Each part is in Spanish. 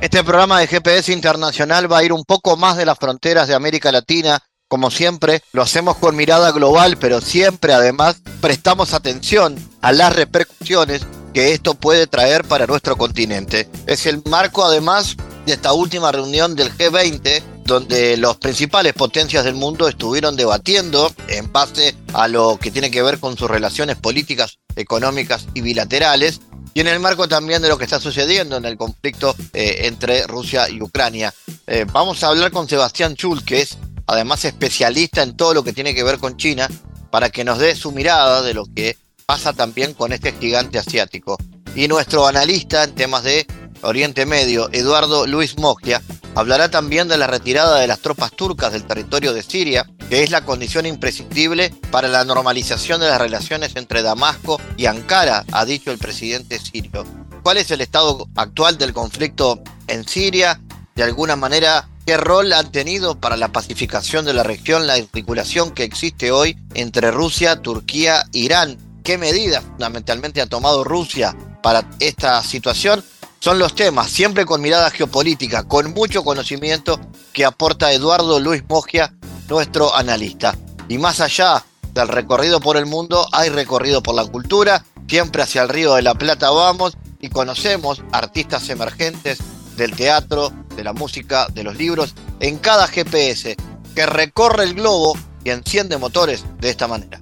Este programa de GPS Internacional va a ir un poco más de las fronteras de América Latina. Como siempre, lo hacemos con mirada global, pero siempre además prestamos atención a las repercusiones que esto puede traer para nuestro continente. Es el marco además de esta última reunión del G20 donde las principales potencias del mundo estuvieron debatiendo en base a lo que tiene que ver con sus relaciones políticas, económicas y bilaterales, y en el marco también de lo que está sucediendo en el conflicto eh, entre Rusia y Ucrania. Eh, vamos a hablar con Sebastián Chul, que es además especialista en todo lo que tiene que ver con China, para que nos dé su mirada de lo que pasa también con este gigante asiático. Y nuestro analista en temas de Oriente Medio, Eduardo Luis Mogia, hablará también de la retirada de las tropas turcas del territorio de Siria, que es la condición imprescindible para la normalización de las relaciones entre Damasco y Ankara, ha dicho el presidente sirio. ¿Cuál es el estado actual del conflicto en Siria? De alguna manera, ¿qué rol han tenido para la pacificación de la región la articulación que existe hoy entre Rusia, Turquía e Irán? ¿Qué medidas fundamentalmente ha tomado Rusia para esta situación? Son los temas, siempre con mirada geopolítica, con mucho conocimiento que aporta Eduardo Luis Mogia, nuestro analista. Y más allá del recorrido por el mundo, hay recorrido por la cultura, siempre hacia el Río de la Plata vamos y conocemos artistas emergentes del teatro, de la música, de los libros, en cada GPS que recorre el globo y enciende motores de esta manera.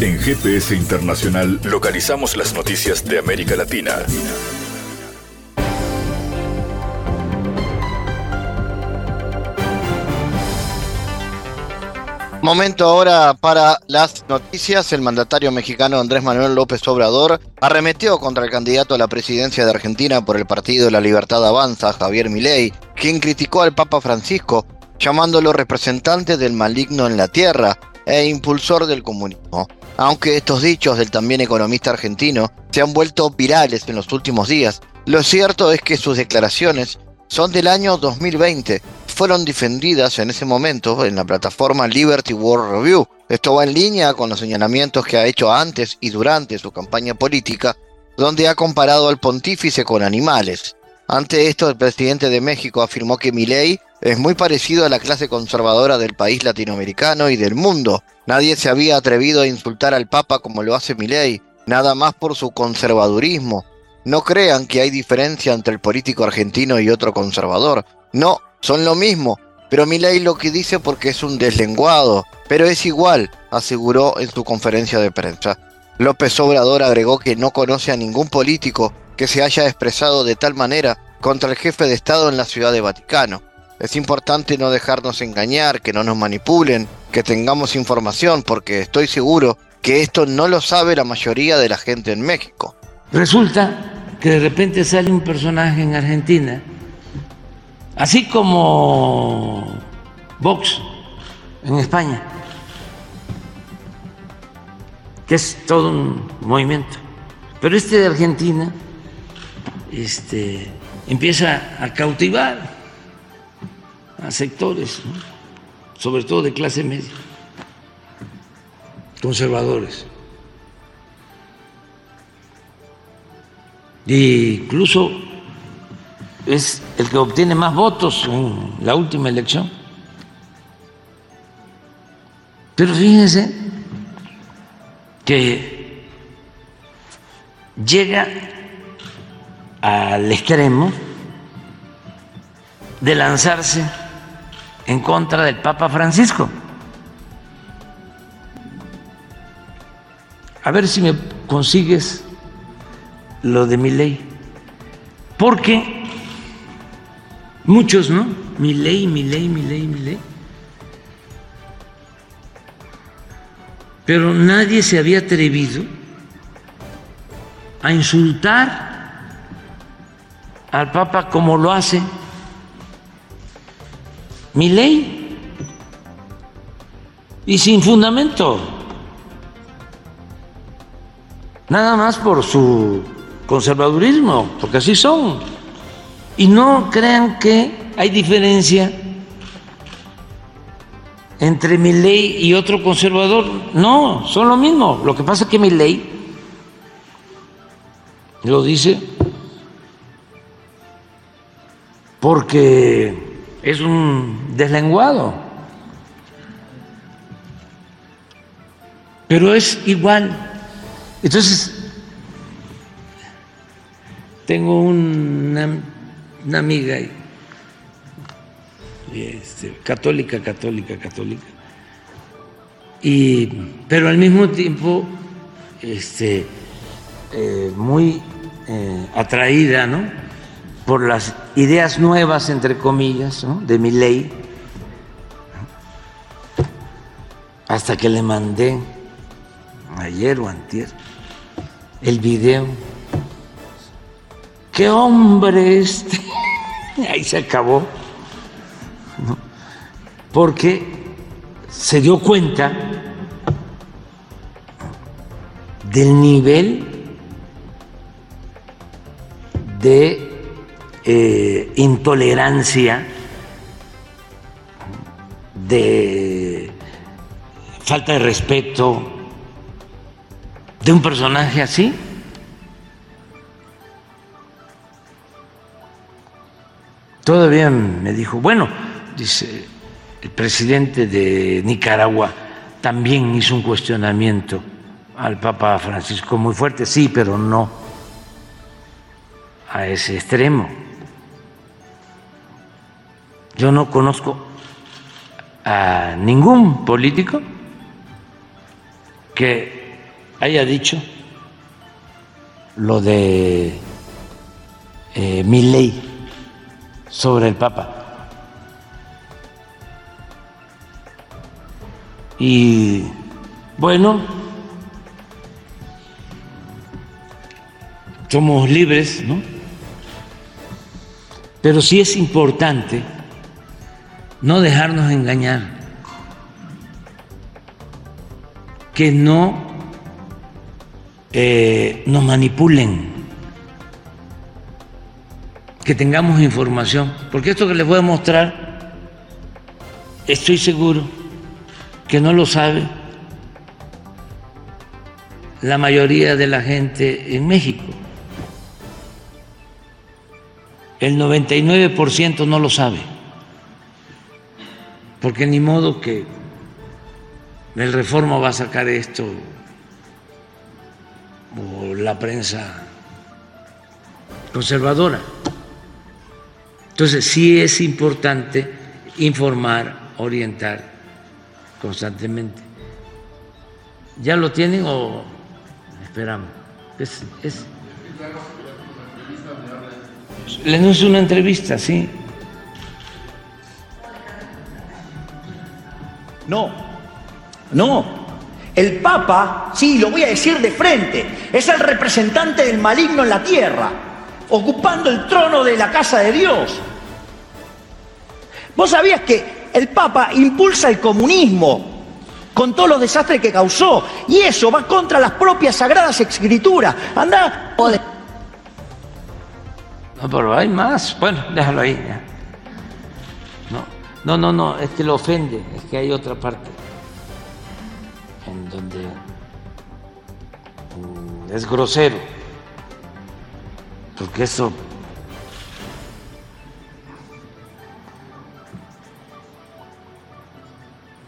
En GPS Internacional localizamos las noticias de América Latina. Momento ahora para las noticias. El mandatario mexicano Andrés Manuel López Obrador arremetió contra el candidato a la presidencia de Argentina por el Partido la Libertad Avanza, Javier Milei, quien criticó al Papa Francisco, llamándolo representante del maligno en la tierra e impulsor del comunismo. Aunque estos dichos del también economista argentino se han vuelto virales en los últimos días, lo cierto es que sus declaraciones son del año 2020 fueron defendidas en ese momento en la plataforma Liberty World Review. Esto va en línea con los señalamientos que ha hecho antes y durante su campaña política, donde ha comparado al pontífice con animales. Ante esto, el presidente de México afirmó que Milei es muy parecido a la clase conservadora del país latinoamericano y del mundo. Nadie se había atrevido a insultar al Papa como lo hace Milei, nada más por su conservadurismo. No crean que hay diferencia entre el político argentino y otro conservador. No, son lo mismo, pero Milei lo que dice porque es un deslenguado, pero es igual, aseguró en su conferencia de prensa. López Obrador agregó que no conoce a ningún político que se haya expresado de tal manera contra el jefe de Estado en la ciudad de Vaticano. Es importante no dejarnos engañar, que no nos manipulen, que tengamos información, porque estoy seguro que esto no lo sabe la mayoría de la gente en México. Resulta que de repente sale un personaje en Argentina así como Vox en España, que es todo un movimiento. Pero este de Argentina este, empieza a cautivar a sectores, sobre todo de clase media, conservadores. E incluso es el que obtiene más votos en la última elección. Pero fíjense que llega al extremo de lanzarse en contra del Papa Francisco. A ver si me consigues lo de mi ley. Porque Muchos, ¿no? Mi ley, mi ley, mi ley, mi ley. Pero nadie se había atrevido a insultar al Papa como lo hace mi ley y sin fundamento, nada más por su conservadurismo, porque así son. Y no crean que hay diferencia entre mi ley y otro conservador. No, son lo mismo. Lo que pasa es que mi ley lo dice porque es un deslenguado. Pero es igual. Entonces, tengo una, una amiga este, católica, católica, católica, y, pero al mismo tiempo este, eh, muy eh, atraída ¿no? por las ideas nuevas, entre comillas, de mi ley, hasta que le mandé ayer o antier el video. ¡Qué hombre este! Ahí se acabó. Porque se dio cuenta del nivel de eh, intolerancia, de falta de respeto de un personaje así. Todavía me dijo, bueno, dice, el presidente de Nicaragua también hizo un cuestionamiento al Papa Francisco muy fuerte, sí, pero no a ese extremo. Yo no conozco a ningún político que haya dicho lo de eh, mi ley sobre el Papa. Y bueno, somos libres, ¿no? Pero sí es importante no dejarnos engañar, que no eh, nos manipulen, que tengamos información, porque esto que les voy a mostrar, estoy seguro que no lo sabe la mayoría de la gente en México. El 99% no lo sabe porque ni modo que el Reforma va a sacar esto o la prensa conservadora. Entonces sí es importante informar, orientar constantemente. ¿Ya lo tienen o esperamos? Es, es, es una entrevista, sí. No, no. El Papa, sí, lo voy a decir de frente, es el representante del maligno en la tierra, ocupando el trono de la casa de Dios. ¿Vos sabías que el Papa impulsa el comunismo con todos los desastres que causó? Y eso va contra las propias sagradas escrituras. Anda. No, pero hay más. Bueno, déjalo ahí. No, no, no, es que lo ofende, es que hay otra parte en donde mm, es grosero, porque eso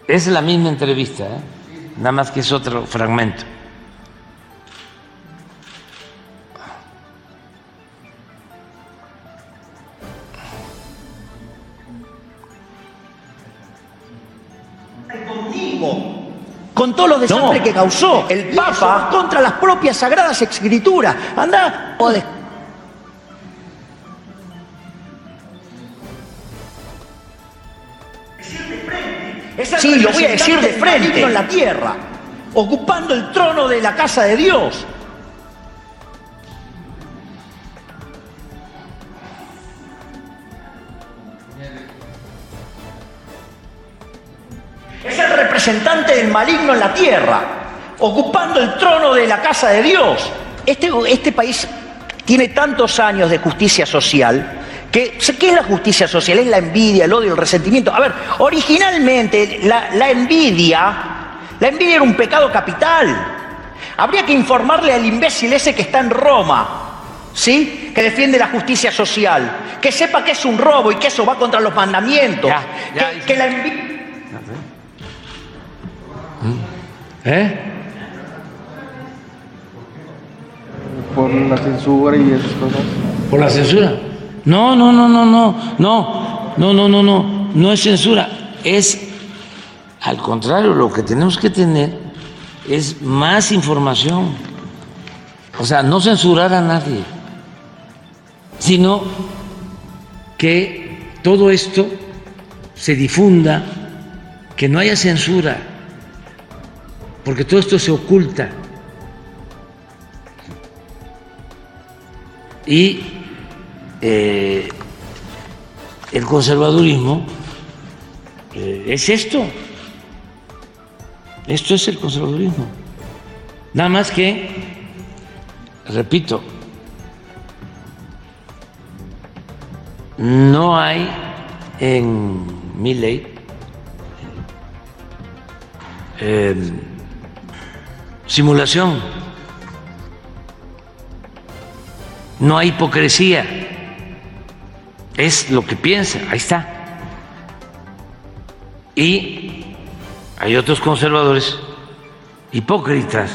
es la misma entrevista, ¿eh? nada más que es otro fragmento. con todos los desastres que causó el Papa contra las propias sagradas escrituras. Anda, Sí, lo voy a decir de frente. en la tierra, ocupando el trono de la casa de Dios. el representante del maligno en la tierra, ocupando el trono de la casa de Dios. Este, este país tiene tantos años de justicia social que, ¿qué es la justicia social? Es la envidia, el odio, el resentimiento. A ver, originalmente la, la envidia, la envidia era un pecado capital. Habría que informarle al imbécil ese que está en Roma, ¿sí? Que defiende la justicia social, que sepa que es un robo y que eso va contra los mandamientos, que, que la envidia... ¿Eh? por la censura y esas cosas. ¿Por la censura? No, no, no, no, no, no, no, no, no, no, no es censura, es al contrario, lo que tenemos que tener es más información. O sea, no censurar a nadie, sino que todo esto se difunda, que no haya censura, porque todo esto se oculta. Y eh, el conservadurismo eh, es esto. Esto es el conservadurismo. Nada más que, repito, no hay en mi ley eh, simulación, no hay hipocresía, es lo que piensa, ahí está. Y hay otros conservadores hipócritas.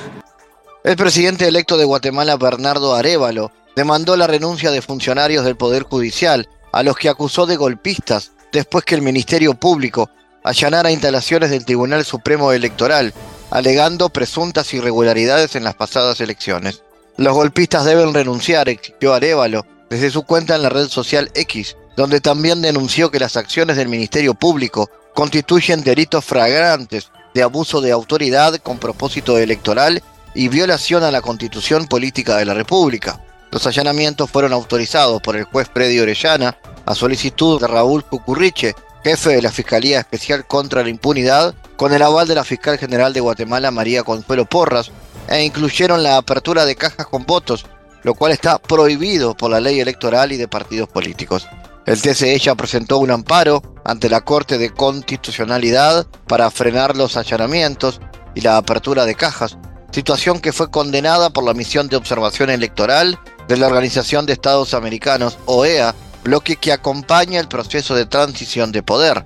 El presidente electo de Guatemala, Bernardo Arevalo, demandó la renuncia de funcionarios del Poder Judicial, a los que acusó de golpistas después que el Ministerio Público allanara instalaciones del Tribunal Supremo Electoral, alegando presuntas irregularidades en las pasadas elecciones. Los golpistas deben renunciar, exigió Arevalo desde su cuenta en la red social X, donde también denunció que las acciones del Ministerio Público constituyen delitos flagrantes de abuso de autoridad con propósito electoral y violación a la constitución política de la República. Los allanamientos fueron autorizados por el juez Predio Orellana a solicitud de Raúl Cucurriche, jefe de la Fiscalía Especial contra la Impunidad, con el aval de la fiscal general de Guatemala María Consuelo Porras, e incluyeron la apertura de cajas con votos, lo cual está prohibido por la ley electoral y de partidos políticos. El TCE ya presentó un amparo ante la Corte de Constitucionalidad para frenar los allanamientos y la apertura de cajas, situación que fue condenada por la misión de observación electoral de la Organización de Estados Americanos, OEA, bloque que acompaña el proceso de transición de poder.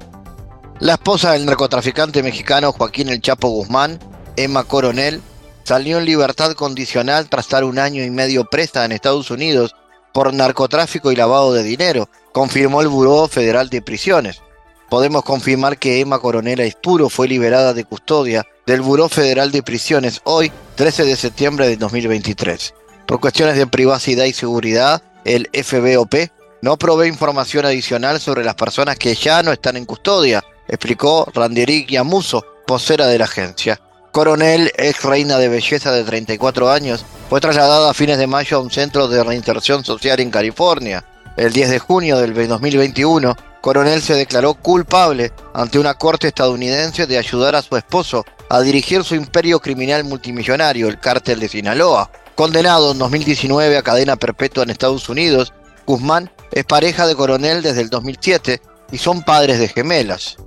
La esposa del narcotraficante mexicano Joaquín El Chapo Guzmán, Emma Coronel, salió en libertad condicional tras estar un año y medio presa en Estados Unidos por narcotráfico y lavado de dinero, confirmó el Buró Federal de Prisiones. Podemos confirmar que Emma Coronel Aispuro fue liberada de custodia del Buró Federal de Prisiones hoy, 13 de septiembre de 2023. Por cuestiones de privacidad y seguridad, el FBOP no provee información adicional sobre las personas que ya no están en custodia, explicó Randerik Yamuso, vocera de la agencia. Coronel, ex reina de belleza de 34 años, fue trasladada a fines de mayo a un centro de reinserción social en California. El 10 de junio del 2021, Coronel se declaró culpable ante una corte estadounidense de ayudar a su esposo a dirigir su imperio criminal multimillonario, el cártel de Sinaloa. Condenado en 2019 a cadena perpetua en Estados Unidos, Guzmán es pareja de Coronel desde el 2007 y son padres de gemelas.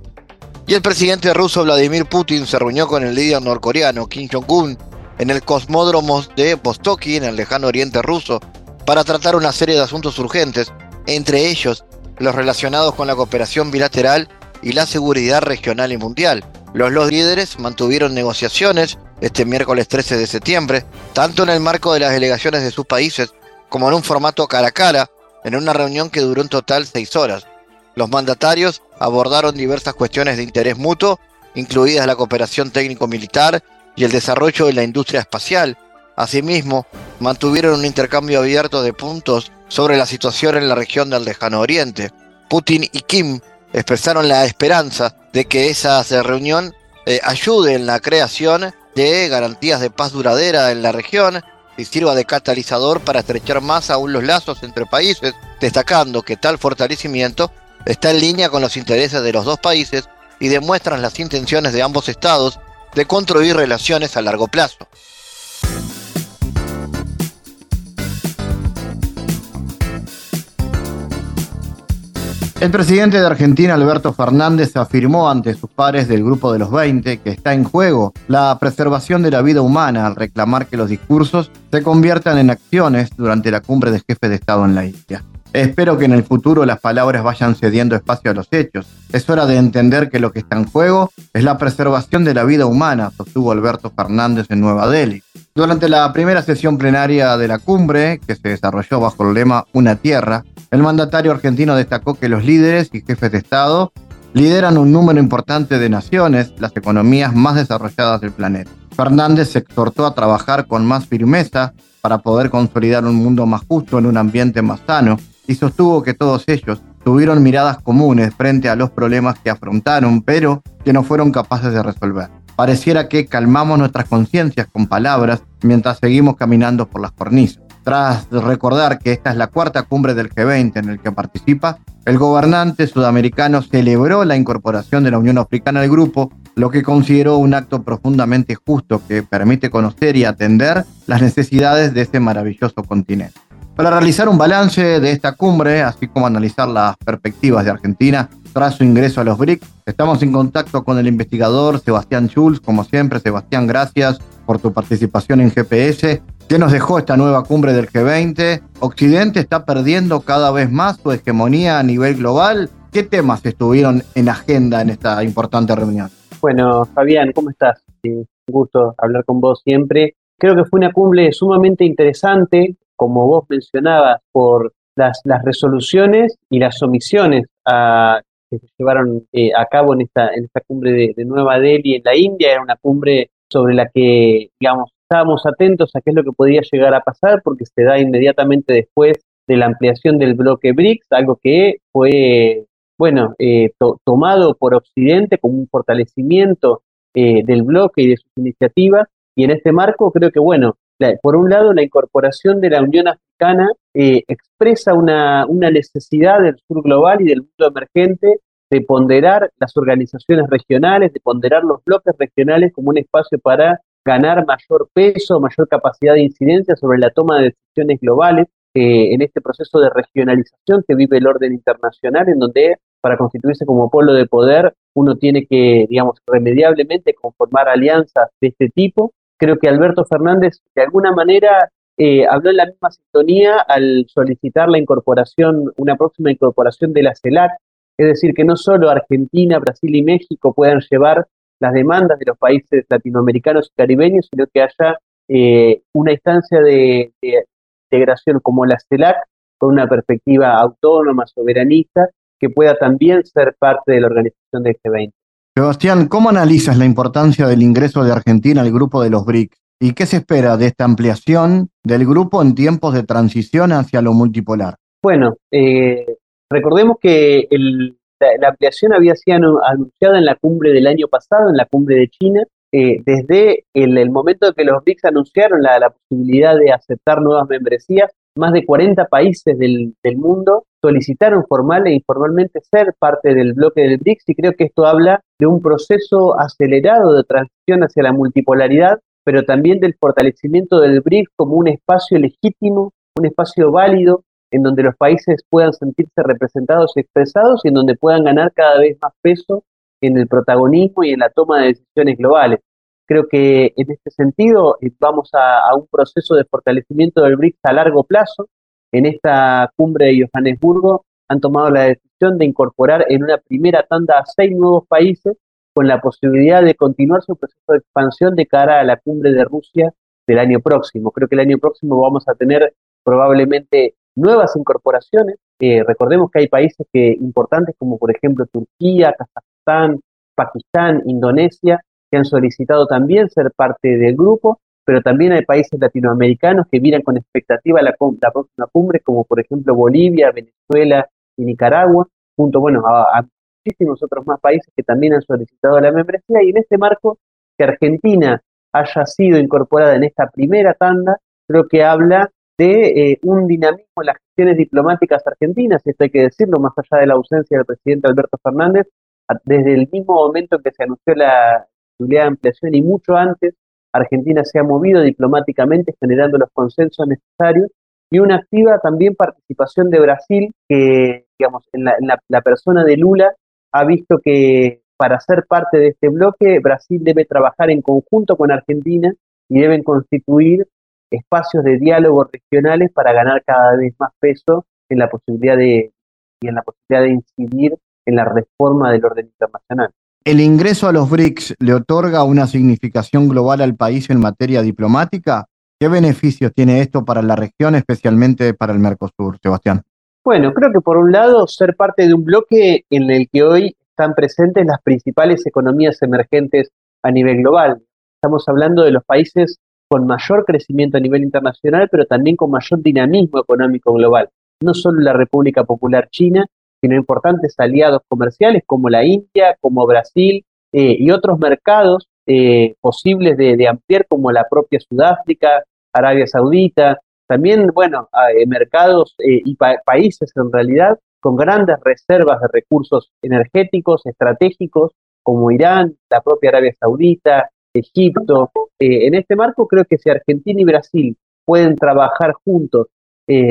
Y el presidente ruso Vladimir Putin se reunió con el líder norcoreano Kim Jong-un en el cosmódromo de Vostoki, en el lejano oriente ruso, para tratar una serie de asuntos urgentes, entre ellos los relacionados con la cooperación bilateral y la seguridad regional y mundial. Los, dos líderes mantuvieron negociaciones este miércoles 13 de septiembre, tanto en el marco de las delegaciones de sus países como en un formato cara a cara, en una reunión que duró en total seis horas. Los mandatarios abordaron diversas cuestiones de interés mutuo, incluidas la cooperación técnico-militar y el desarrollo de la industria espacial, Asimismo, mantuvieron un intercambio abierto de puntos sobre la situación en la región del lejano oriente. Putin y Kim expresaron la esperanza de que esa reunión eh, ayude en la creación de garantías de paz duradera en la región y sirva de catalizador para estrechar más aún los lazos entre países, destacando que tal fortalecimiento está en línea con los intereses de los dos países y demuestran las intenciones de ambos estados de construir relaciones a largo plazo. El presidente de Argentina, Alberto Fernández, afirmó ante sus pares del Grupo de los 20 que está en juego la preservación de la vida humana al reclamar que los discursos se conviertan en acciones durante la cumbre de jefes de Estado en la India. Espero que en el futuro las palabras vayan cediendo espacio a los hechos. Es hora de entender que lo que está en juego es la preservación de la vida humana, sostuvo Alberto Fernández en Nueva Delhi. Durante la primera sesión plenaria de la cumbre, que se desarrolló bajo el lema Una Tierra, el mandatario argentino destacó que los líderes y jefes de Estado lideran un número importante de naciones, las economías más desarrolladas del planeta. Fernández se exhortó a trabajar con más firmeza para poder consolidar un mundo más justo en un ambiente más sano y sostuvo que todos ellos tuvieron miradas comunes frente a los problemas que afrontaron, pero que no fueron capaces de resolver. Pareciera que calmamos nuestras conciencias con palabras mientras seguimos caminando por las cornisas. Tras recordar que esta es la cuarta cumbre del G20 en el que participa, el gobernante sudamericano celebró la incorporación de la Unión Africana al grupo, lo que consideró un acto profundamente justo que permite conocer y atender las necesidades de este maravilloso continente. Para realizar un balance de esta cumbre, así como analizar las perspectivas de Argentina tras su ingreso a los BRICS, estamos en contacto con el investigador Sebastián Schulz. Como siempre, Sebastián, gracias por tu participación en GPS. ¿Qué nos dejó esta nueva cumbre del G20? ¿Occidente está perdiendo cada vez más su hegemonía a nivel global? ¿Qué temas estuvieron en agenda en esta importante reunión? Bueno, Fabián, ¿cómo estás? un gusto hablar con vos siempre. Creo que fue una cumbre sumamente interesante, como vos mencionabas, por las, las resoluciones y las omisiones que se llevaron eh, a cabo en esta, en esta cumbre de, Nueva Delhi en la India. Era una cumbre sobre la que, digamos, estábamos atentos a qué es lo que podía llegar a pasar, porque se da inmediatamente después de la ampliación del bloque BRICS, algo que fue, bueno, eh, tomado por Occidente como un fortalecimiento eh, del bloque y de sus iniciativas. Y en este marco creo que, bueno, por un lado, la incorporación de la Unión Africana eh, expresa una, necesidad del sur global y del mundo emergente de ponderar las organizaciones regionales, de ponderar los bloques regionales como un espacio para ganar mayor peso, mayor capacidad de incidencia sobre la toma de decisiones globales eh, en este proceso de regionalización que vive el orden internacional, en donde para constituirse como polo de poder uno tiene que, digamos, remediablemente conformar alianzas de este tipo creo que Alberto Fernández de alguna manera eh, habló en la misma sintonía al solicitar la incorporación, una próxima incorporación de la CELAC, es decir, que no solo Argentina, Brasil y México puedan llevar las demandas de los países latinoamericanos y caribeños, sino que haya eh, una instancia de, integración como la CELAC, con una perspectiva autónoma, soberanista, que pueda también ser parte de la organización de G20. Sebastián, ¿cómo analizas la importancia del ingreso de Argentina al grupo de los BRICS? ¿Y qué se espera de esta ampliación del grupo en tiempos de transición hacia lo multipolar? Bueno, eh, recordemos que la, ampliación había sido anunciada en la cumbre del año pasado, en la cumbre de China, eh, desde el, momento en que los BRICS anunciaron la, posibilidad de aceptar nuevas membresías, más de 40 países del, mundo solicitaron formal e informalmente ser parte del bloque del BRICS y creo que esto habla de un proceso acelerado de transición hacia la multipolaridad, pero también del fortalecimiento del BRICS como un espacio legítimo, un espacio válido en donde los países puedan sentirse representados y expresados y en donde puedan ganar cada vez más peso en el protagonismo y en la toma de decisiones globales. Creo que en este sentido eh, vamos a, un proceso de fortalecimiento del BRICS a largo plazo. En esta cumbre de Johannesburgo han tomado la decisión de incorporar en una primera tanda a seis nuevos países con la posibilidad de continuar su proceso de expansión de cara a la cumbre de Rusia del año próximo. Creo que el año próximo vamos a tener probablemente nuevas incorporaciones. Eh, recordemos que hay países que, importantes como por ejemplo Turquía, Kazajstán, Pakistán, Indonesia, que han solicitado también ser parte del grupo, pero también hay países latinoamericanos que miran con expectativa la, próxima cumbre, como por ejemplo Bolivia, Venezuela y Nicaragua, junto bueno, a, muchísimos otros más países que también han solicitado la membresía, y en este marco, que Argentina haya sido incorporada en esta primera tanda, creo que habla de eh, un dinamismo en las gestiones diplomáticas argentinas, esto hay que decirlo, más allá de la ausencia del presidente Alberto Fernández, desde el mismo momento en que se anunció la de ampliación y mucho antes, Argentina se ha movido diplomáticamente generando los consensos necesarios y una activa también participación de Brasil que, digamos, en la, persona de Lula ha visto que para ser parte de este bloque, Brasil debe trabajar en conjunto con Argentina y deben constituir espacios de diálogo regionales para ganar cada vez más peso en la posibilidad de y en la posibilidad de incidir en la reforma del orden internacional. ¿El ingreso a los BRICS le otorga una significación global al país en materia diplomática? ¿Qué beneficios tiene esto para la región, especialmente para el Mercosur, Sebastián? Bueno, creo que por un lado ser parte de un bloque en el que hoy están presentes las principales economías emergentes a nivel global. Estamos hablando de los países con mayor crecimiento a nivel internacional, pero también con mayor dinamismo económico global. No solo la República Popular China, sino importantes aliados comerciales como la India, como Brasil eh, y otros mercados eh, posibles de, ampliar como la propia Sudáfrica, Arabia Saudita, también, bueno, eh, mercados y países en realidad con grandes reservas de recursos energéticos estratégicos como Irán, la propia Arabia Saudita, Egipto. en este marco creo que si Argentina y Brasil pueden trabajar juntos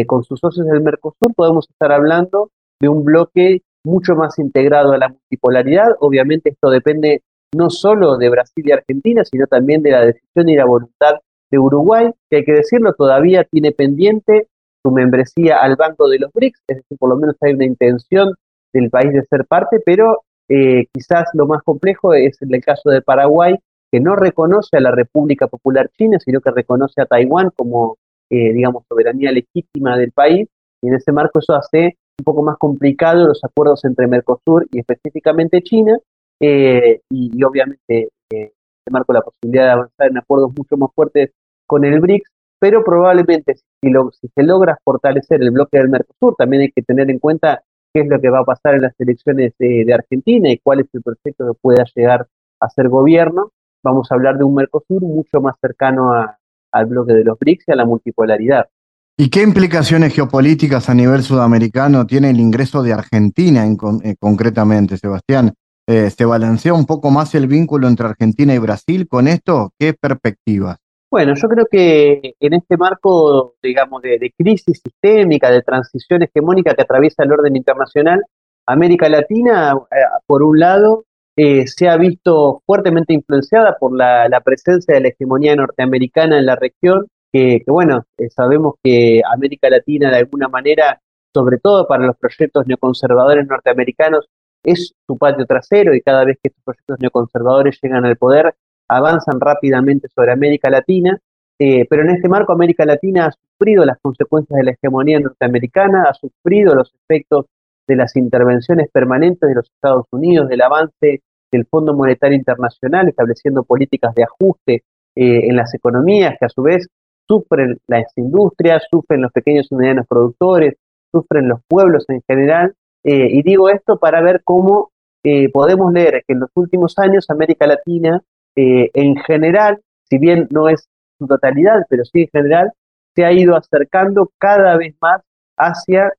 con sus socios del Mercosur, podemos estar hablando de un bloque mucho más integrado a la multipolaridad. Obviamente esto depende no solo de Brasil y Argentina, sino también de la decisión y la voluntad de Uruguay, que hay que decirlo, todavía tiene pendiente su membresía al Banco de los BRICS, es decir, por lo menos hay una intención del país de ser parte, pero eh, quizás lo más complejo es el caso de Paraguay, que no reconoce a la República Popular China, sino que reconoce a Taiwán como, eh, digamos, soberanía legítima del país, y en ese marco eso hace un poco más complicado los acuerdos entre Mercosur y específicamente China, eh, y, obviamente eh, se marco la posibilidad de avanzar en acuerdos mucho más fuertes con el BRICS, pero probablemente si, si se logra fortalecer el bloque del Mercosur, también hay que tener en cuenta qué es lo que va a pasar en las elecciones de, Argentina y cuál es el proyecto que pueda llegar a ser gobierno. Vamos a hablar de un Mercosur mucho más cercano al bloque de los BRICS y a la multipolaridad. ¿Y qué implicaciones geopolíticas a nivel sudamericano tiene el ingreso de Argentina en eh, concretamente, Sebastián? Eh, ¿Se balancea un poco más el vínculo entre Argentina y Brasil con esto? ¿Qué perspectivas? Bueno, yo creo que en este marco, digamos, de, crisis sistémica, de transición hegemónica que atraviesa el orden internacional, América Latina, eh, por un lado, se ha visto fuertemente influenciada por la presencia de la hegemonía norteamericana en la región que, bueno, eh, sabemos que América Latina de alguna manera, sobre todo para los proyectos neoconservadores norteamericanos, es su patio trasero y cada vez que estos proyectos neoconservadores llegan al poder, avanzan rápidamente sobre América Latina, eh, pero en este marco América Latina ha sufrido las consecuencias de la hegemonía norteamericana, ha sufrido los efectos de las intervenciones permanentes de los Estados Unidos, del avance del Fondo Monetario Internacional, estableciendo políticas de ajuste eh, en las economías que a su vez sufren las industrias, sufren los pequeños y medianos productores, sufren los pueblos en general. Eh, y digo esto para ver cómo eh, podemos leer que en los últimos años América Latina, eh, en general, si bien no es su totalidad, pero sí en general, se ha ido acercando cada vez más hacia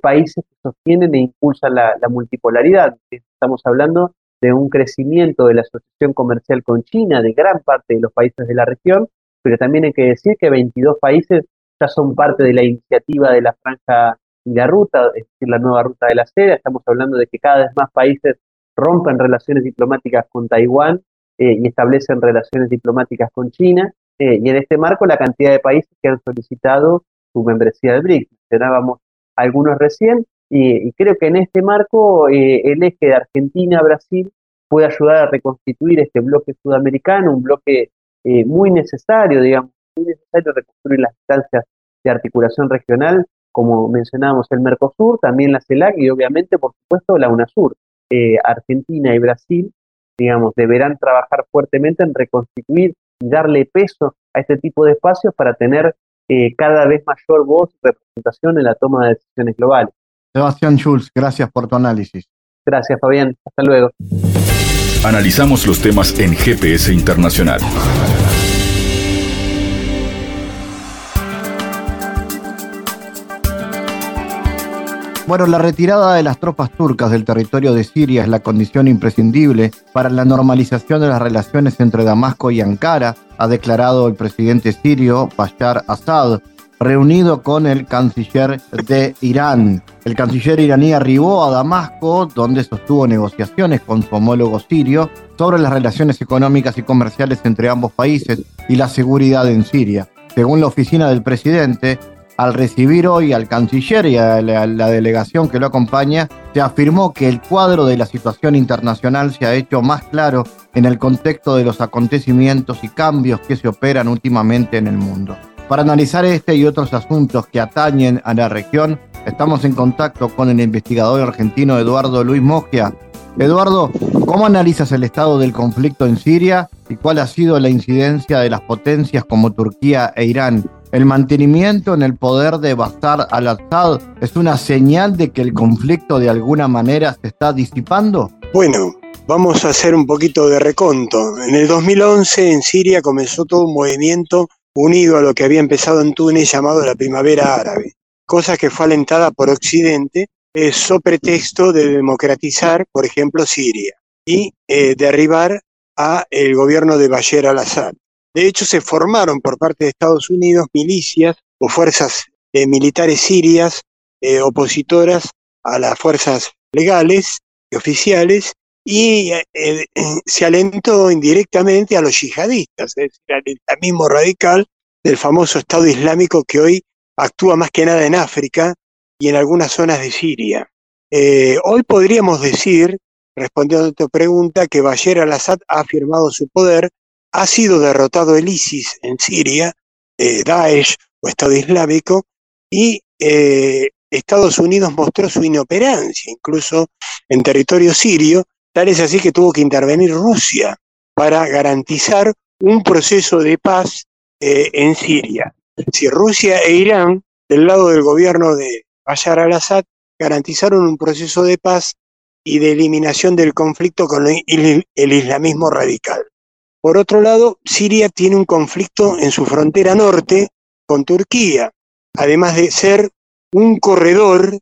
países que sostienen e impulsan la multipolaridad. Estamos hablando de un crecimiento de la asociación comercial con China, de gran parte de los países de la región, pero también hay que decir que 22 países ya son parte de la iniciativa de la franja y la ruta, es decir, la nueva ruta de la seda. Estamos hablando de que cada vez más países rompen relaciones diplomáticas con Taiwán eh, y establecen relaciones diplomáticas con China. Eh, y en este marco, la cantidad de países que han solicitado su membresía del BRICS. Mencionábamos algunos recién, y, creo que en este marco eh, el eje de Argentina-Brasil puede ayudar a reconstituir este bloque sudamericano, un bloque eh, muy necesario, digamos, muy necesario reconstruir las instancias de articulación regional, como mencionábamos el Mercosur, también la CELAC y obviamente, por supuesto, la UNASUR. Eh, Argentina y Brasil, digamos, deberán trabajar fuertemente en reconstituir y darle peso a este tipo de espacios para tener eh, cada vez mayor voz y representación en la toma de decisiones globales. Sebastián Schulz, gracias por tu análisis. Gracias, Fabián. Hasta luego. Analizamos los temas en GPS Internacional. Bueno, la retirada de las tropas turcas del territorio de Siria es la condición imprescindible para la normalización de las relaciones entre Damasco y Ankara, ha declarado el presidente sirio Bashar Assad, reunido con el canciller de Irán. El canciller iraní arribó a Damasco, donde sostuvo negociaciones con su homólogo sirio sobre las relaciones económicas y comerciales entre ambos países y la seguridad en Siria. Según la oficina del presidente, al recibir hoy al canciller y a la, delegación que lo acompaña, se afirmó que el cuadro de la situación internacional se ha hecho más claro en el contexto de los acontecimientos y cambios que se operan últimamente en el mundo. Para analizar este y otros asuntos que atañen a la región, estamos en contacto con el investigador argentino Eduardo Luis Mogia. Eduardo, ¿cómo analizas el estado del conflicto en Siria y cuál ha sido la incidencia de las potencias como Turquía e Irán el mantenimiento en el poder de Bashar al-Assad es una señal de que el conflicto de alguna manera se está disipando? Bueno, vamos a hacer un poquito de reconto. En el 2011 en Siria comenzó todo un movimiento unido a lo que había empezado en Túnez llamado la Primavera Árabe, cosa que fue alentada por Occidente so pretexto de democratizar, por ejemplo, Siria y eh, derribar a el gobierno de Bashar al-Assad. De hecho, se formaron por parte de Estados Unidos milicias o fuerzas eh, militares sirias eh, opositoras a las fuerzas legales y oficiales y eh, se alentó indirectamente a los yihadistas, es decir, al islamismo radical del famoso Estado Islámico que hoy actúa más que nada en África y en algunas zonas de Siria. hoy podríamos decir, respondiendo a tu pregunta, que Bashar al-Assad ha afirmado su poder ha sido derrotado el ISIS en Siria, eh, Daesh o Estado Islámico, y eh, Estados Unidos mostró su inoperancia, incluso en territorio sirio, tal es así que tuvo que intervenir Rusia para garantizar un proceso de paz eh, en Siria. Si Rusia e Irán, del lado del gobierno de Bashar al-Assad, garantizaron un proceso de paz y de eliminación del conflicto con el islamismo radical. Por otro lado, Siria tiene un conflicto en su frontera norte con Turquía, además de ser un corredor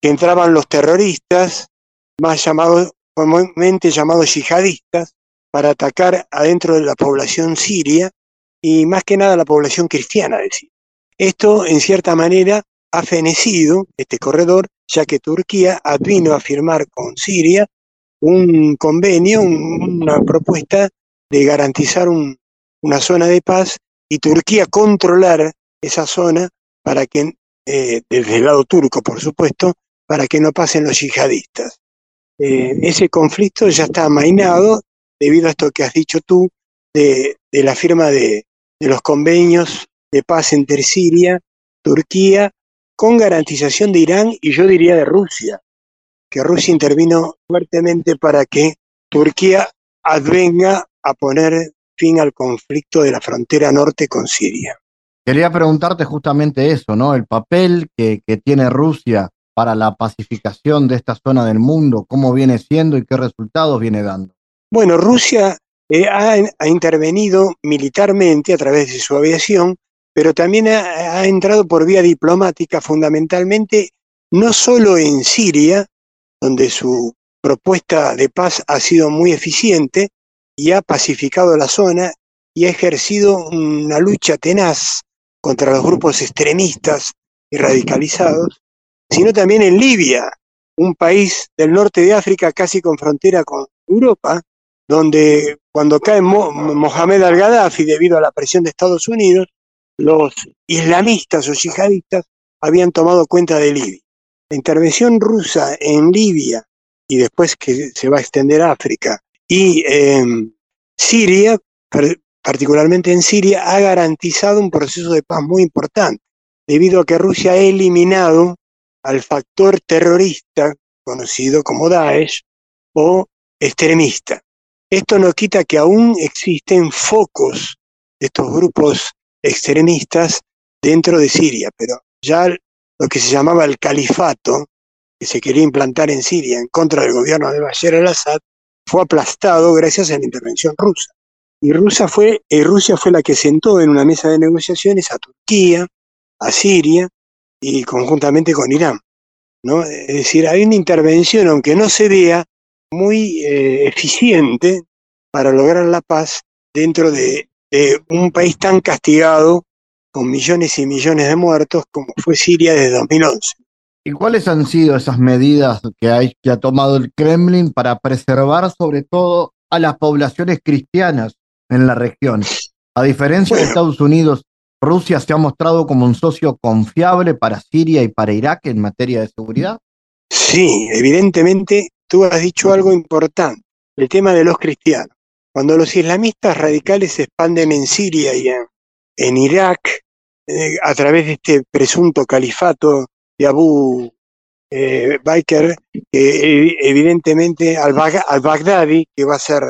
que entraban los terroristas, más llamados, comúnmente llamados yihadistas, para atacar adentro de la población siria y más que nada la población cristiana de Siria. Esto, en cierta manera, ha fenecido este corredor, ya que Turquía vino a firmar con Siria un convenio, una propuesta de garantizar una zona de paz y Turquía controlar esa zona para que, eh, desde el lado turco, por supuesto, para que no pasen los yihadistas. Eh, ese conflicto ya está amainado debido a esto que has dicho tú, de, la firma de, de los convenios de paz entre Siria, Turquía, con garantización de Irán y yo diría de Rusia, que Rusia intervino fuertemente para que Turquía advenga a poner fin al conflicto de la frontera norte con Siria. Quería preguntarte justamente eso, ¿no? El papel que, tiene Rusia para la pacificación de esta zona del mundo, cómo viene siendo y qué resultados viene dando. Bueno, Rusia eh, ha, intervenido militarmente a través de su aviación, pero también ha, entrado por vía diplomática fundamentalmente, no solo en Siria, donde su propuesta de paz ha sido muy eficiente, y ha pacificado la zona y ha ejercido una lucha tenaz contra los grupos extremistas y radicalizados, sino también en Libia, un país del norte de África casi con frontera con Europa, donde cuando cae Mohamed al-Gaddafi debido a la presión de Estados Unidos, los islamistas o yihadistas habían tomado cuenta de Libia. La intervención rusa en Libia y después que se va a extender a África y em, Siria, particularmente en Siria, ha garantizado un proceso de paz muy importante, debido a que Rusia ha eliminado al factor terrorista conocido como Daesh o extremista. Esto no quita que aún existen focos de estos grupos extremistas dentro de Siria, pero ya lo que se llamaba el califato, que se quería implantar en Siria en contra del gobierno de Bashar al-Assad, fue aplastado gracias a la intervención rusa. Y Rusia fue, eh, Rusia fue la que sentó en una mesa de negociaciones a Turquía, a Siria y conjuntamente con Irán. ¿no? Es decir, hay una intervención, aunque no se vea, muy eh, eficiente para lograr la paz dentro de, de un país tan castigado con millones y millones de muertos como fue Siria desde 2011. ¿Y cuáles han sido esas medidas que, hay, que ha tomado el Kremlin para preservar sobre todo a las poblaciones cristianas en la región? A diferencia de Estados Unidos, Rusia se ha mostrado como un socio confiable para Siria y para Irak en materia de seguridad. Sí, evidentemente tú has dicho algo importante, el tema de los cristianos. Cuando los islamistas radicales se expanden en Siria y en, Irak, eh, a través de este presunto califato de Abu eh, Bakr, evidentemente al-Baghdadi, que va a ser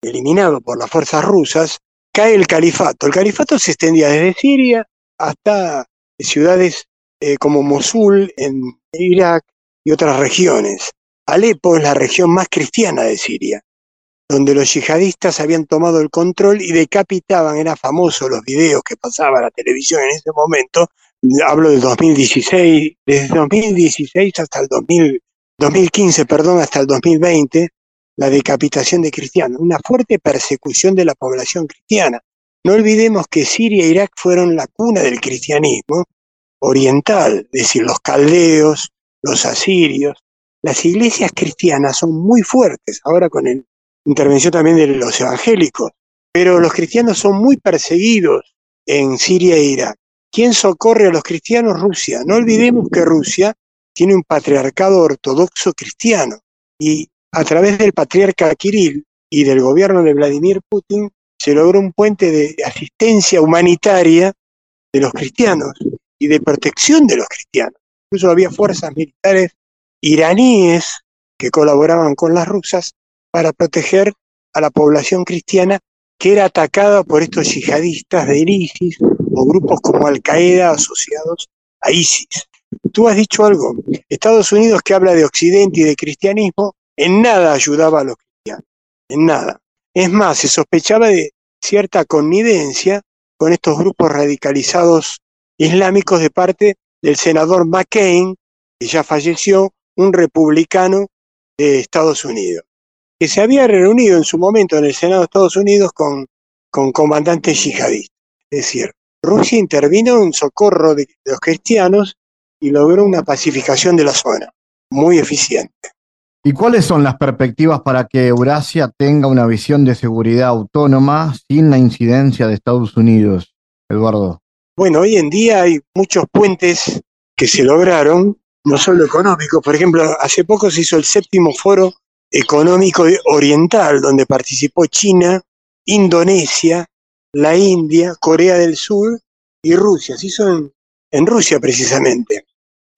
eliminado por las fuerzas rusas, cae el califato. El califato se extendía desde Siria hasta ciudades eh, como Mosul en Irak y otras regiones. Alepo es la región más cristiana de Siria, donde los yihadistas habían tomado el control y decapitaban, eran famosos los videos que pasaba la televisión en ese momento, hablo del 2016, desde 2016 hasta el 2015, perdón, hasta el 2020, la decapitación de cristianos, una fuerte persecución de la población cristiana. No olvidemos que Siria e Irak fueron la cuna del cristianismo oriental, es decir, los caldeos, los asirios. Las iglesias cristianas son muy fuertes, ahora con la intervención también de los evangélicos, pero los cristianos son muy perseguidos en Siria e Irak. ¿Quién socorre a los cristianos? Rusia. No olvidemos que Rusia tiene un patriarcado ortodoxo cristiano y a través del patriarca Kirill y del gobierno de Vladimir Putin se logró un puente de asistencia humanitaria de los cristianos y de protección de los cristianos. Incluso había fuerzas militares iraníes que colaboraban con las rusas para proteger a la población cristiana que era atacada por estos yihadistas de ISIS o grupos como Al-Qaeda asociados a ISIS. Tú has dicho algo, Estados Unidos que habla de Occidente y de cristianismo, en nada ayudaba a los cristianos, en nada. Es más, se sospechaba de cierta connivencia con estos grupos radicalizados islámicos de parte del senador McCain, que ya falleció, un republicano de Estados Unidos, que se había reunido en su momento en el Senado de Estados Unidos con, con comandantes yihadistas. Es decir, Rusia intervino en socorro de los cristianos y logró una pacificación de la zona, muy eficiente. ¿Y cuáles son las perspectivas para que Eurasia tenga una visión de seguridad autónoma sin la incidencia de Estados Unidos, Eduardo? Bueno, hoy en día hay muchos puentes que se lograron, no solo económicos. Por ejemplo, hace poco se hizo el séptimo foro económico oriental, donde participó China, Indonesia, la India, Corea del Sur y Rusia. Se hizo en, Rusia precisamente.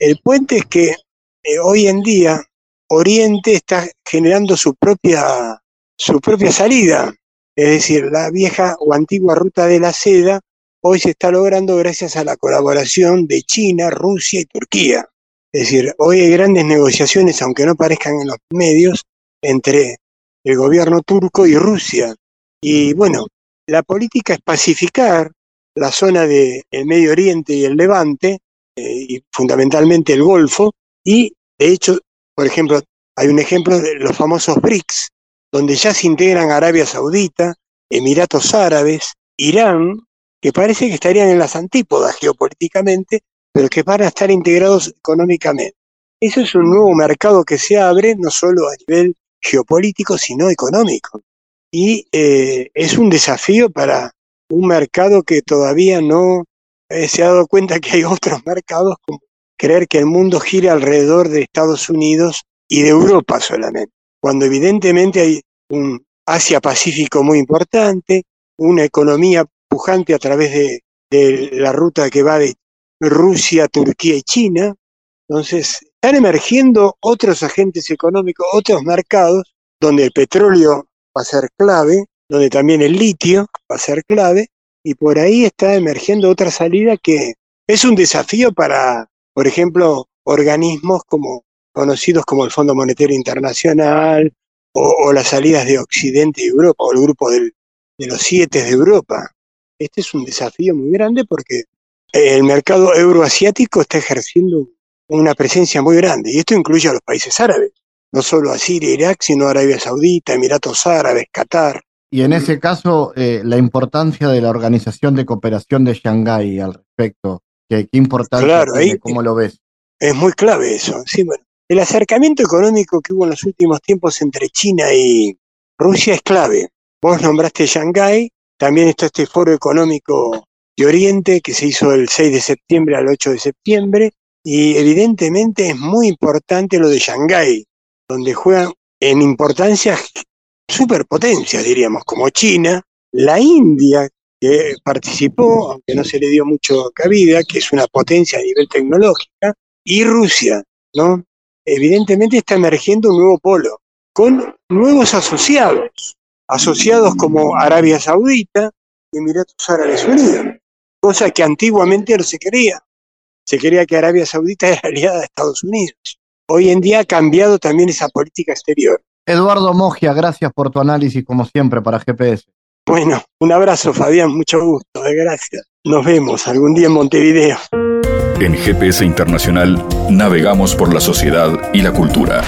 El puente es que eh, hoy en día Oriente está generando su propia, su propia salida. Es decir, la vieja o antigua ruta de la seda hoy se está logrando gracias a la colaboración de China, Rusia y Turquía. Es decir, hoy hay grandes negociaciones, aunque no parezcan en los medios, entre el gobierno turco y Rusia. Y bueno, la política es pacificar la zona del Medio Oriente y el Levante, eh, y fundamentalmente el Golfo, y de hecho, por ejemplo, hay un ejemplo de los famosos BRICS, donde ya se integran Arabia Saudita, Emiratos Árabes, Irán, que parece que estarían en las antípodas geopolíticamente, pero que van a estar integrados económicamente. Eso es un nuevo mercado que se abre no solo a nivel geopolítico, sino económico y eh, es un desafío para un mercado que todavía no eh, se ha dado cuenta que hay otros mercados, como creer que el mundo gira alrededor de Estados Unidos y de Europa solamente, cuando evidentemente hay un Asia-Pacífico muy importante, una economía pujante a través de, de la ruta que va de Rusia, Turquía y China. Entonces, están emergiendo otros agentes económicos, otros mercados, donde el petróleo va a ser clave, donde también el litio va a ser clave, y por ahí está emergiendo otra salida que es un desafío para, por ejemplo, organismos como conocidos como el Fondo Monetario Internacional o, las salidas de Occidente y Europa, o el grupo de los siete de Europa. Este es un desafío muy grande porque el mercado euroasiático está ejerciendo una presencia muy grande. Y esto incluye a los países árabes, no solo a Siria, Irak, sino a Arabia Saudita, Emiratos Árabes, Qatar. Y en ese caso, eh, la importancia de la Organización de Cooperación de Shanghái al respecto, ¿qué, qué importancia Claro, ¿Cómo lo ves? Es muy clave eso. Sí, bueno. El acercamiento económico que hubo en los últimos tiempos entre China y Rusia es clave. Vos nombraste Shanghái, también está este foro económico de Oriente que se hizo del 6 de septiembre al 8 de septiembre, y evidentemente es muy importante lo de Shanghái, donde juegan en importancia superpotencias, diríamos, como China, la India, que participó, aunque no se le dio mucho cabida, que es una potencia a nivel tecnológica, y Rusia, ¿no? Evidentemente está emergiendo un nuevo polo, con nuevos asociados, asociados como Arabia Saudita y Emiratos Árabes Unidos, cosa que antiguamente no se quería. Se creía que Arabia Saudita era aliada de Estados Unidos. Hoy en día ha cambiado también esa política exterior. Eduardo Mogia, gracias por tu análisis como siempre para GPS. Bueno, un abrazo Fabián, mucho gusto, eh, gracias. Nos vemos algún día en Montevideo. En GPS Internacional navegamos por la sociedad y la cultura.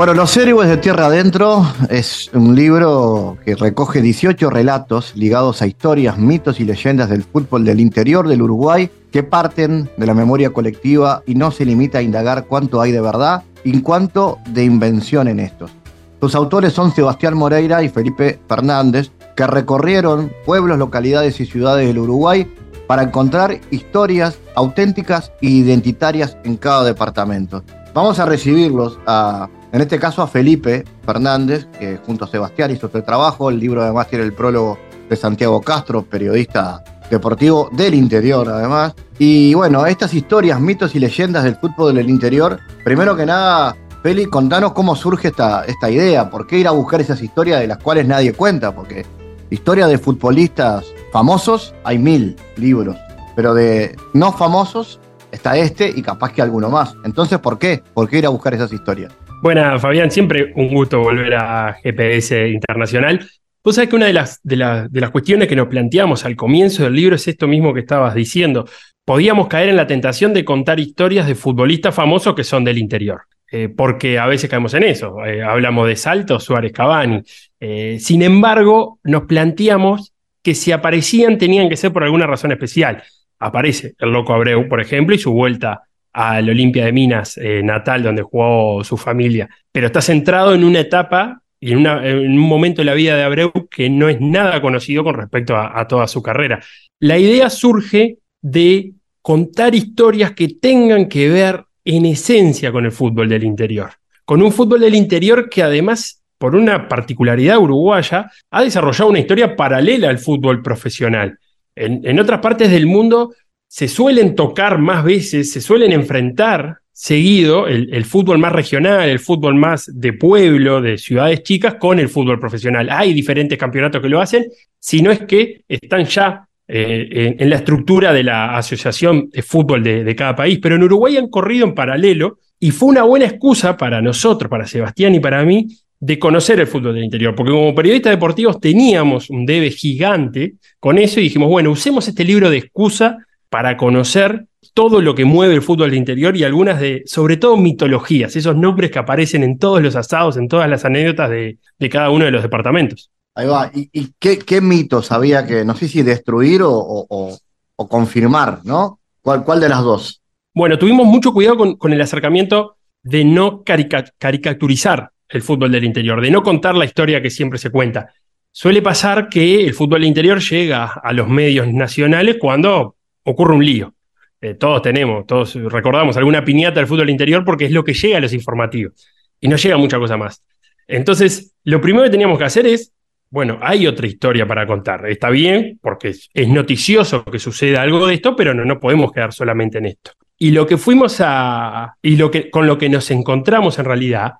Bueno, Los Héroes de Tierra Adentro es un libro que recoge 18 relatos ligados a historias, mitos y leyendas del fútbol del interior del Uruguay que parten de la memoria colectiva y no se limita a indagar cuánto hay de verdad y cuánto de invención en estos. Sus autores son Sebastián Moreira y Felipe Fernández, que recorrieron pueblos, localidades y ciudades del Uruguay para encontrar historias auténticas e identitarias en cada departamento. Vamos a recibirlos a, en este caso a Felipe Fernández, que junto a Sebastián hizo este trabajo. El libro además tiene el prólogo de Santiago Castro, periodista deportivo del interior además. Y bueno, estas historias, mitos y leyendas del fútbol del interior, primero que nada, Feli, contanos cómo surge esta, esta idea, por qué ir a buscar esas historias de las cuales nadie cuenta, porque historia de futbolistas famosos hay mil libros, pero de no famosos está este y capaz que alguno más. Entonces, ¿por qué? ¿Por qué ir a buscar esas historias? Bueno, Fabián, siempre un gusto volver a GPS Internacional. Vos sabés que una de las, de, de las cuestiones que nos planteamos al comienzo del libro es esto mismo que estabas diciendo. Podíamos caer en la tentación de contar historias de futbolistas famosos que son del interior, eh, porque a veces caemos en eso. Eh, hablamos de Salto, Suárez, Cavani. Eh, sin embargo, nos planteamos que si aparecían tenían que ser por alguna razón especial. Aparece el Loco Abreu, por ejemplo, y su vuelta al Olimpia de Minas eh, natal, donde jugó su familia. Pero está centrado en una etapa y en, un momento de la vida de Abreu que no es nada conocido con respecto a, toda su carrera. La idea surge de contar historias que tengan que ver en esencia con el fútbol del interior. Con un fútbol del interior que además, por una particularidad uruguaya, ha desarrollado una historia paralela al fútbol profesional. En otras partes del mundo se suelen tocar más veces, se suelen enfrentar seguido el, el fútbol más regional, el fútbol más de pueblo, de ciudades chicas, con el fútbol profesional. Hay diferentes campeonatos que lo hacen, si no es que están ya eh, en, en la estructura de la asociación de fútbol de, de cada país, pero en Uruguay han corrido en paralelo y fue una buena excusa para nosotros, para Sebastián y para mí, de conocer el fútbol del interior, porque como periodistas deportivos teníamos un debe gigante con eso y dijimos, bueno, usemos este libro de excusa para conocer todo lo que mueve el fútbol del interior y algunas de, sobre todo mitologías, esos nombres que aparecen en todos los asados, en todas las anécdotas de, de cada uno de los departamentos. Ahí va. ¿Y, y qué, qué mitos había que, no sé si destruir o, o- o- o confirmar, ¿no? ¿Cuál, ¿Cuál de las dos? Bueno, tuvimos mucho cuidado con, con el acercamiento de no carica- caricaturizar el fútbol del interior, de no contar la historia que siempre se cuenta. Suele pasar que el fútbol del interior llega a los medios nacionales cuando ocurre un lío. Eh, todos tenemos, todos recordamos alguna piñata del fútbol interior porque es lo que llega a los informativos y no llega mucha cosa más. Entonces, lo primero que teníamos que hacer es, bueno, hay otra historia para contar. Está bien porque es, es noticioso que suceda algo de esto, pero no, no podemos quedar solamente en esto. Y lo que fuimos a. y lo que, con lo que nos encontramos en realidad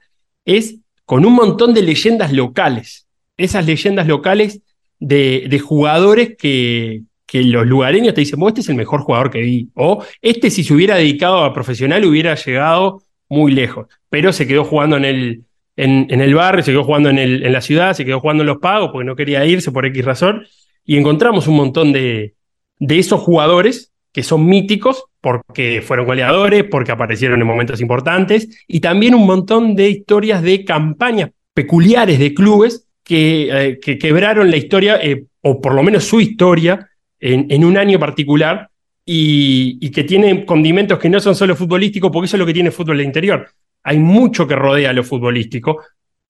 es con un montón de leyendas locales. Esas leyendas locales de, de jugadores que, que los lugareños te dicen, vos este es el mejor jugador que vi, o este si se hubiera dedicado a profesional hubiera llegado muy lejos, pero se quedó jugando en el, en, el barrio, se quedó jugando en, el, en la ciudad, se quedó jugando en los pagos porque no quería irse por X razón, y encontramos un montón de, de esos jugadores que son míticos porque fueron goleadores, porque aparecieron en momentos importantes, y también un montón de historias de campañas peculiares de clubes que, eh, quebraron la historia, eh, o por lo menos su historia, en, un año particular, y, que tienen condimentos que no son solo futbolísticos, porque eso es lo que tiene fútbol de interior. Hay mucho que rodea lo futbolístico,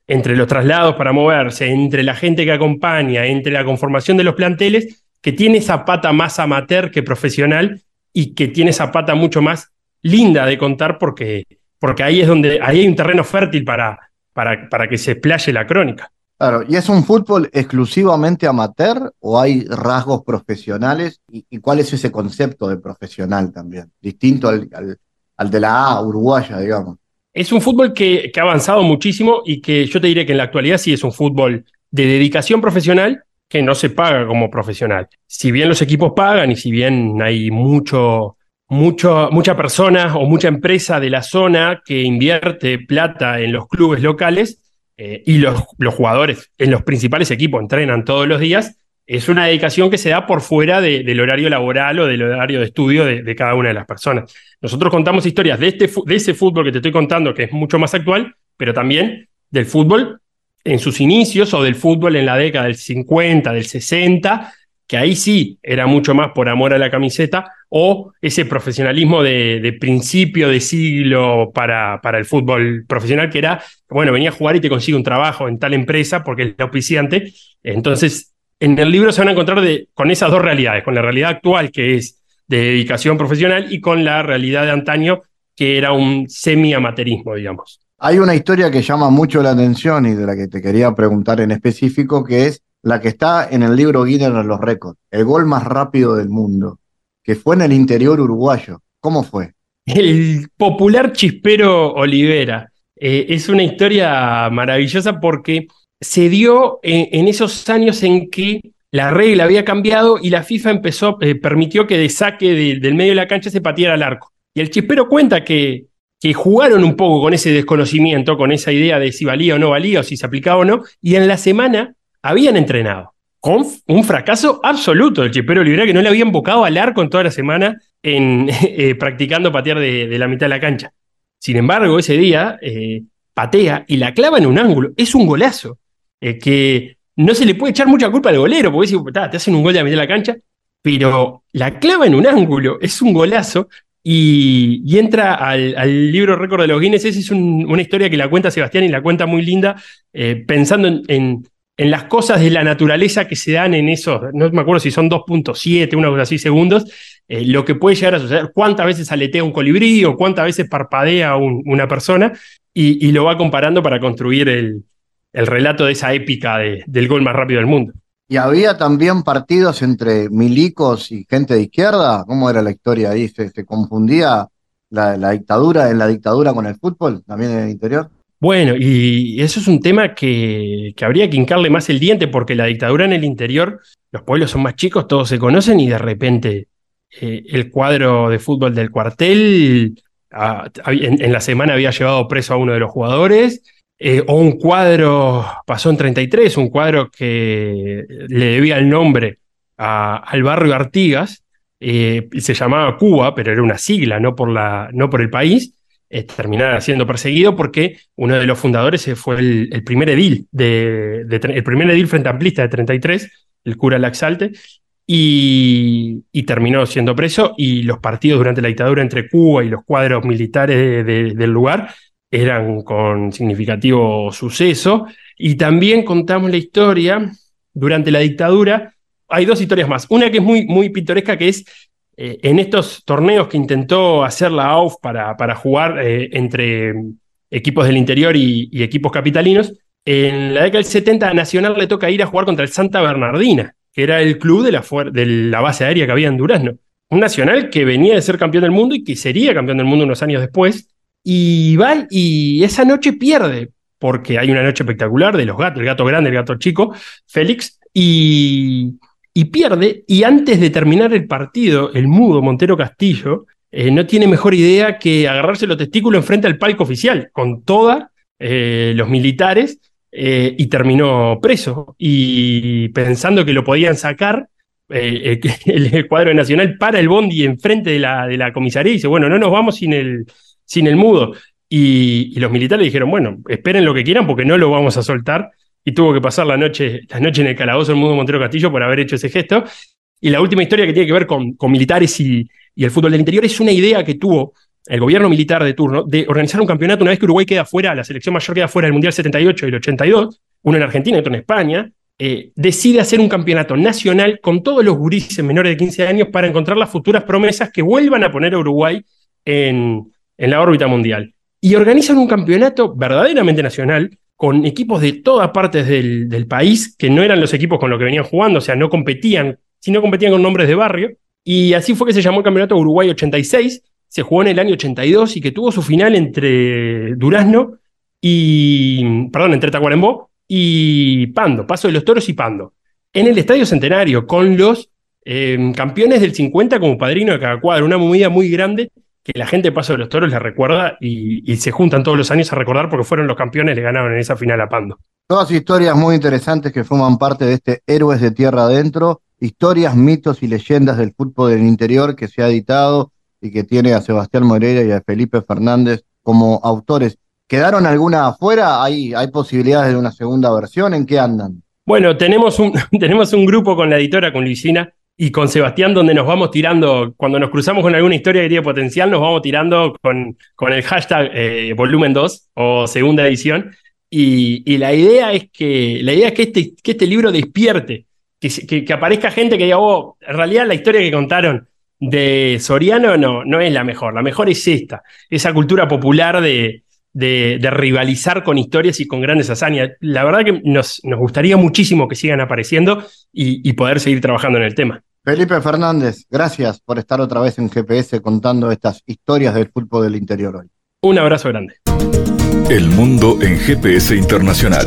entre los traslados para moverse, entre la gente que acompaña, entre la conformación de los planteles, que tiene esa pata más amateur que profesional y que tiene esa pata mucho más linda de contar porque, porque ahí es donde ahí hay un terreno fértil para, para, para que se explaye la crónica. Claro, ¿y es un fútbol exclusivamente amateur o hay rasgos profesionales? ¿Y, cuál es ese concepto de profesional también? Distinto al, al, de la A uruguaya, digamos. Es un fútbol que, que, ha avanzado muchísimo y que yo te diré que en la actualidad sí es un fútbol de dedicación profesional que no se paga como profesional. Si bien los equipos pagan y si bien hay mucho, mucho, mucha persona o mucha empresa de la zona que invierte plata en los clubes locales eh, y los, los jugadores en los principales equipos entrenan todos los días, es una dedicación que se da por fuera del horario laboral o del horario de estudio de, cada una de las personas. Nosotros contamos historias de, este, de ese fútbol que te estoy contando, que es mucho más actual, pero también del fútbol en sus inicios o del fútbol en la década del 50, del 60, que ahí sí era mucho más por amor a la camiseta, o ese profesionalismo de, principio de siglo para, para, el fútbol profesional, que era, bueno, venía a jugar y te consigue un trabajo en tal empresa porque es auspiciante. Entonces, en el libro se van a encontrar con esas dos realidades, con la realidad actual, que es de dedicación profesional, y con la realidad de antaño, que era un semi-amaterismo, digamos. Hay una historia que llama mucho la atención y de la que te quería preguntar en específico, que es la que está en el libro Guinness de los récords, el gol más rápido del mundo, que fue en el interior uruguayo. ¿Cómo fue? El popular chispero Olivera. Eh, es una historia maravillosa porque se dio en, esos años en que la regla había cambiado y la FIFA empezó, eh, permitió que de saque del medio de la cancha se pateara al arco. Y el chispero cuenta que que jugaron un poco con ese desconocimiento, con esa idea de si valía o no valía, o si se aplicaba o no, y en la semana habían entrenado. Con un fracaso absoluto del Chipero Olivera, que no le habían invocado al arco en toda la semana en, eh, practicando patear de, la mitad de la cancha. Sin embargo, ese día eh, patea y la clava en un ángulo. Es un golazo eh, que no se le puede echar mucha culpa al golero, porque si te hacen un gol de la mitad de la cancha, pero la clava en un ángulo es un golazo y, entra al, libro récord de los Guinness. Esa es una historia que la cuenta Sebastián y la cuenta muy linda, pensando en, las cosas de la naturaleza que se dan en esos, no me acuerdo si son 2.7, una cosa así segundos, eh, lo que puede llegar a suceder, cuántas veces aletea un colibrí o cuántas veces parpadea una persona, y, lo va comparando para construir el, relato de esa épica del gol más rápido del mundo. ¿Y había también partidos entre milicos y gente de izquierda? ¿Cómo era la historia ahí? ¿Se, confundía la, dictadura en la dictadura con el fútbol, también en el interior? Bueno, y eso es un tema que, habría que hincarle más el diente, porque la dictadura en el interior, los pueblos son más chicos, todos se conocen y de repente eh, el cuadro de fútbol del cuartel ah, en la semana había llevado preso a uno de los jugadores eh, o un cuadro, pasó en 33, un cuadro que le debía el nombre al barrio Artigas, eh, se llamaba Cuba, pero era una sigla, no por, la, no por el país, eh, siendo perseguido porque uno de los fundadores fue el, primer edil, de, el primer edil frente amplista de 33, el cura Laxalte, y, y, terminó siendo preso y los partidos durante la dictadura entre Cuba y los cuadros militares del lugar eran con significativo suceso. Y también contamos la historia durante la dictadura. Hay dos historias más. Una que es muy, muy pintoresca, que es eh, en estos torneos que intentó hacer la AUF para, jugar eh, entre equipos del interior y, equipos capitalinos. En la década del 70 a Nacional le toca ir a jugar contra el Santa Bernardina, que era el club de la, de la base aérea que había en Durazno. Un Nacional que venía de ser campeón del mundo y que sería campeón del mundo unos años después, y va y esa noche pierde, porque hay una noche espectacular de los gatos, el gato grande, el gato chico, Félix, y, y pierde, y antes de terminar el partido, el mudo Montero Castillo eh, no tiene mejor idea que agarrarse los testículos enfrente al palco oficial, con todos eh, los militares, eh, y terminó preso. Y pensando que lo podían sacar, el, cuadro nacional para el bondi enfrente de la, de la comisaría y dice, bueno, no nos vamos sin el, sin el mudo. Y, los militares dijeron, bueno, esperen lo que quieran porque no lo vamos a soltar. Y tuvo que pasar la noche, la noche en el calabozo el mudo Montero Castillo por haber hecho ese gesto. Y la última historia que tiene que ver con, con militares y, el fútbol del interior es una idea que tuvo el gobierno militar de turno de organizar un campeonato una vez que Uruguay queda fuera, la selección mayor queda fuera del Mundial 78 y el 82, uno en Argentina y otro en España, eh, decide hacer un campeonato nacional con todos los gurises menores de 15 años para encontrar las futuras promesas que vuelvan a poner a Uruguay en, la órbita mundial. Y organizan un campeonato verdaderamente nacional con equipos de todas partes del, país, que no eran los equipos con los que venían jugando, o sea, no competían, sino competían con nombres de barrio, y así fue que se llamó el Campeonato Uruguay 86, se jugó en el año 82 y que tuvo su final entre Durazno y, perdón, entre Tacuarembó y Pando, Paso de los Toros y Pando, en el Estadio Centenario, con los em, campeones del 50 como padrino de cada cuadro, una movida muy grande que la gente de Paso de los Toros le recuerda y, y, se juntan todos los años a recordar porque fueron los campeones, le ganaron en esa final a Pando. Todas historias muy interesantes que forman parte de este Héroes de Tierra Adentro historias, mitos y leyendas del fútbol del interior que se ha editado y que tiene a Sebastián Moreira y a Felipe Fernández como autores. ¿Quedaron alguna afuera? ¿Hay, ¿Hay posibilidades de una segunda versión? ¿En qué andan? Bueno, tenemos un, tenemos un grupo con la editora, con Luisina y con Sebastián, donde nos vamos tirando, cuando nos cruzamos con alguna historia que tiene potencial, nos vamos tirando con, con el hashtag eh, volumen 2 o segunda edición. Y, y, la idea es que, la idea es que, este, que este libro despierte que, aparezca gente que diga, oh, en realidad la historia que contaron de Soriano no, no es la mejor, la mejor es esta, esa cultura popular de, de, rivalizar con historias y con grandes hazañas. La verdad que nos, nos gustaría muchísimo que sigan apareciendo y poder seguir trabajando en el tema. Felipe Fernández, gracias por estar otra vez en GPS contando estas historias del fútbol del interior hoy. Un abrazo grande. El mundo en GPS Internacional.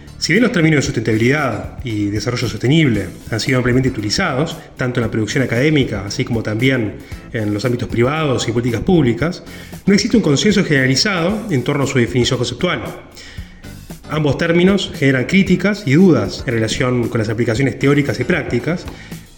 Si bien los términos de sustentabilidad y desarrollo sostenible han sido ampliamente utilizados, tanto en la producción académica, así como también en los ámbitos privados y políticas públicas, no existe un consenso generalizado en torno a su definición conceptual. Ambos términos generan críticas y dudas en relación con las aplicaciones teóricas y prácticas,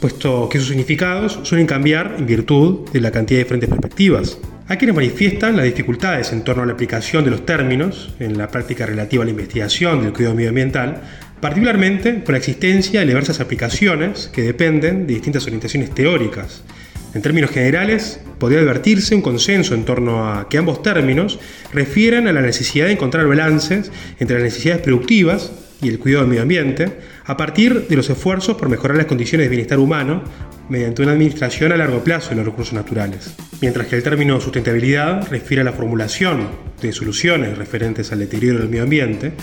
puesto que sus significados suelen cambiar en virtud de la cantidad de diferentes perspectivas. Hay quienes manifiestan las dificultades en torno a la aplicación de los términos en la práctica relativa a la investigación del cuidado medioambiental, particularmente por la existencia de diversas aplicaciones que dependen de distintas orientaciones teóricas. En términos generales, podría advertirse un consenso en torno a que ambos términos refieren a la necesidad de encontrar balances entre las necesidades productivas y el cuidado del medio ambiente, a partir de los esfuerzos por mejorar las condiciones de bienestar humano mediante una administración a largo plazo de los recursos naturales. Mientras que el término sustentabilidad refiere a la formulación de soluciones referentes al deterioro del medio ambiente,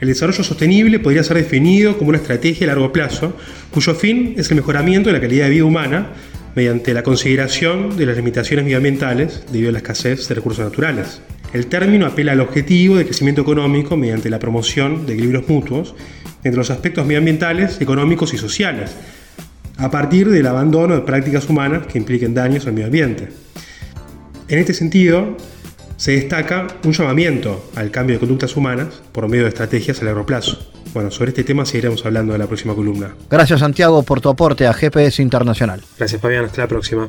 el desarrollo sostenible podría ser definido como una estrategia a largo plazo cuyo fin es el mejoramiento de la calidad de vida humana mediante la consideración de las limitaciones medioambientales debido a la escasez de recursos naturales. El término apela al objetivo de crecimiento económico mediante la promoción de equilibrios mutuos entre los aspectos medioambientales, económicos y sociales, a partir del abandono de prácticas humanas que impliquen daños al medio ambiente. En este sentido, se destaca un llamamiento al cambio de conductas humanas por medio de estrategias a largo plazo. Bueno, sobre este tema seguiremos hablando en la próxima columna. Gracias Santiago por tu aporte a GPS Internacional. Gracias Fabián, hasta la próxima.